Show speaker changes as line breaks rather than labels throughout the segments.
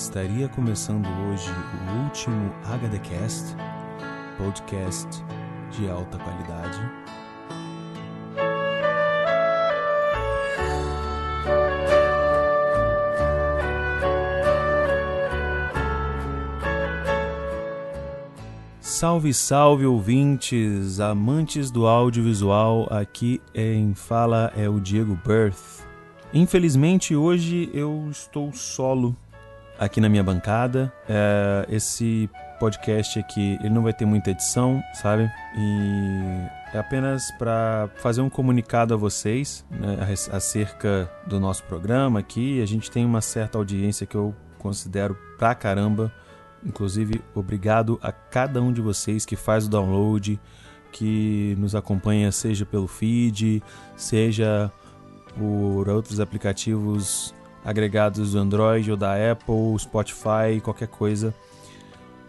estaria começando hoje o último HDcast, podcast de alta qualidade. Salve, salve ouvintes, amantes do audiovisual, aqui em fala é o Diego Birth. Infelizmente hoje eu estou solo aqui na minha bancada. É, esse podcast aqui ele não vai ter muita edição, sabe? E é apenas para fazer um comunicado a vocês né, acerca do nosso programa aqui. A gente tem uma certa audiência que eu considero pra caramba Inclusive, obrigado a cada um de vocês que faz o download, que nos acompanha, seja pelo feed, seja por outros aplicativos agregados do Android ou da Apple, Spotify, qualquer coisa.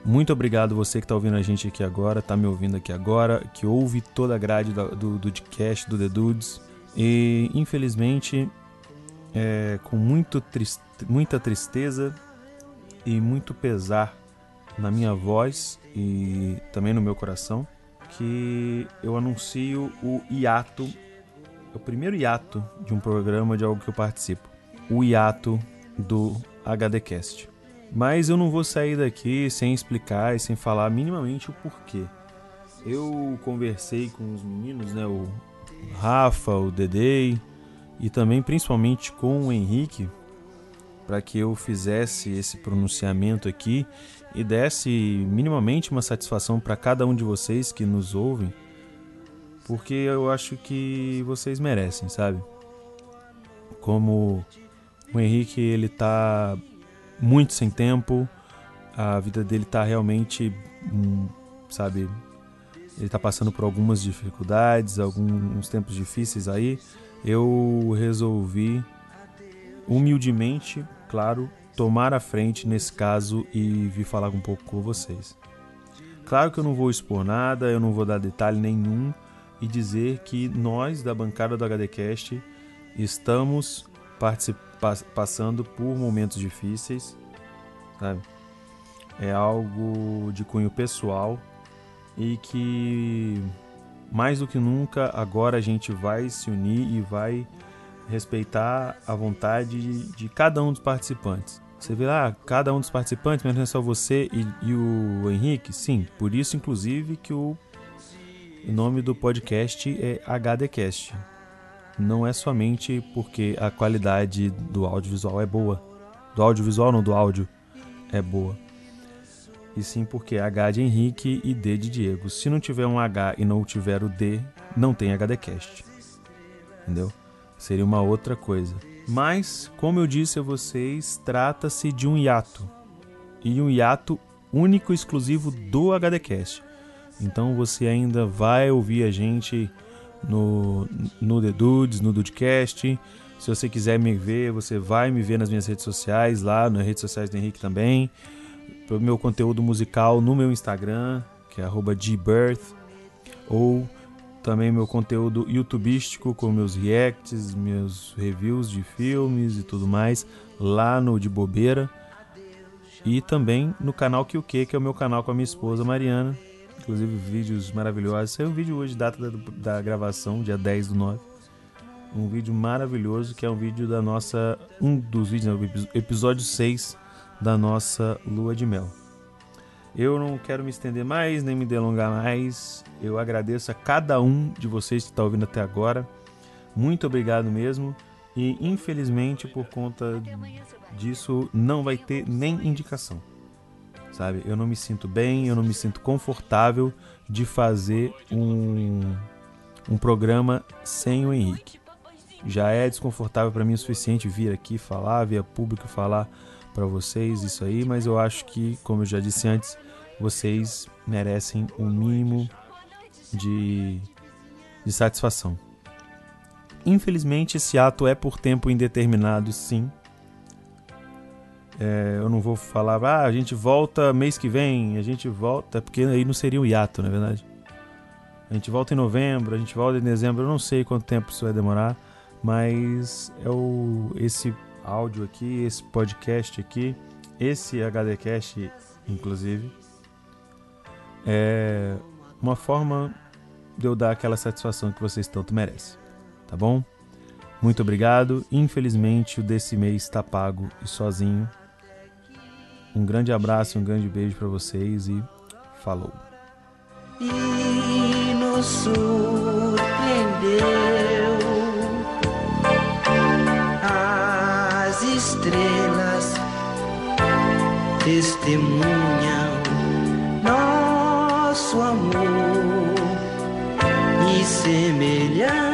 Muito obrigado você que está ouvindo a gente aqui agora, está me ouvindo aqui agora, que ouve toda a grade do, do, do do The Dudes. E infelizmente, é, com muito triste, muita tristeza e muito pesar na minha voz e também no meu coração que eu anuncio o hiato, o primeiro hiato de um programa de algo que eu participo, o hiato do HDcast. Mas eu não vou sair daqui sem explicar e sem falar minimamente o porquê. Eu conversei com os meninos, né, o Rafa, o Dedei e também principalmente com o Henrique, para que eu fizesse esse pronunciamento aqui e desse minimamente uma satisfação para cada um de vocês que nos ouvem, porque eu acho que vocês merecem, sabe? Como o Henrique ele tá muito sem tempo, a vida dele tá realmente, hum, sabe, ele tá passando por algumas dificuldades, alguns tempos difíceis aí. Eu resolvi humildemente, claro, tomar a frente nesse caso e vir falar um pouco com vocês. Claro que eu não vou expor nada, eu não vou dar detalhe nenhum e dizer que nós da bancada do HDcast estamos passando por momentos difíceis, sabe? É algo de cunho pessoal e que mais do que nunca agora a gente vai se unir e vai respeitar a vontade de, cada um dos participantes. Você vê lá, cada um dos participantes, mas não é só você e, e o Henrique? Sim, por isso, inclusive, que o nome do podcast é HDcast. Não é somente porque a qualidade do audiovisual é boa. Do audiovisual, não do áudio, é boa. E sim porque é H de Henrique e D de Diego. Se não tiver um H e não tiver o D, não tem HDcast. Entendeu? seria uma outra coisa. Mas, como eu disse a vocês, trata-se de um hiato. E um hiato único e exclusivo do HDcast. Então você ainda vai ouvir a gente no, no The Dudes, no Dudecast. Se você quiser me ver, você vai me ver nas minhas redes sociais, lá nas redes sociais do Henrique também. O meu conteúdo musical no meu Instagram, que é @gbirth ou também meu conteúdo youtubístico com meus reacts, meus reviews de filmes e tudo mais lá no de bobeira e também no canal que o que que é o meu canal com a minha esposa Mariana inclusive vídeos maravilhosos saiu um vídeo hoje data da, da gravação dia 10 do 9 um vídeo maravilhoso que é um vídeo da nossa um dos vídeos não, episódio 6 da nossa lua de mel eu não quero me estender mais, nem me delongar mais. Eu agradeço a cada um de vocês que está ouvindo até agora. Muito obrigado mesmo. E infelizmente, por conta disso, não vai ter nem indicação. Sabe? Eu não me sinto bem, eu não me sinto confortável de fazer um, um programa sem o Henrique. Já é desconfortável para mim o suficiente vir aqui falar, via público falar para vocês isso aí, mas eu acho que, como eu já disse antes, vocês merecem um mínimo de, de satisfação. Infelizmente, esse ato é por tempo indeterminado, sim. É, eu não vou falar, ah, a gente volta mês que vem, a gente volta, porque aí não seria um hiato, na é verdade. A gente volta em novembro, a gente volta em dezembro, eu não sei quanto tempo isso vai demorar, mas é o, esse áudio aqui, esse podcast aqui, esse HDcast, inclusive, é uma forma de eu dar aquela satisfação que vocês tanto merecem, tá bom? Muito obrigado. Infelizmente, o desse mês está pago e sozinho. Um grande abraço, um grande beijo para vocês e falou.
E nos surpreendeu as estrelas testemunham nosso amor e semelhança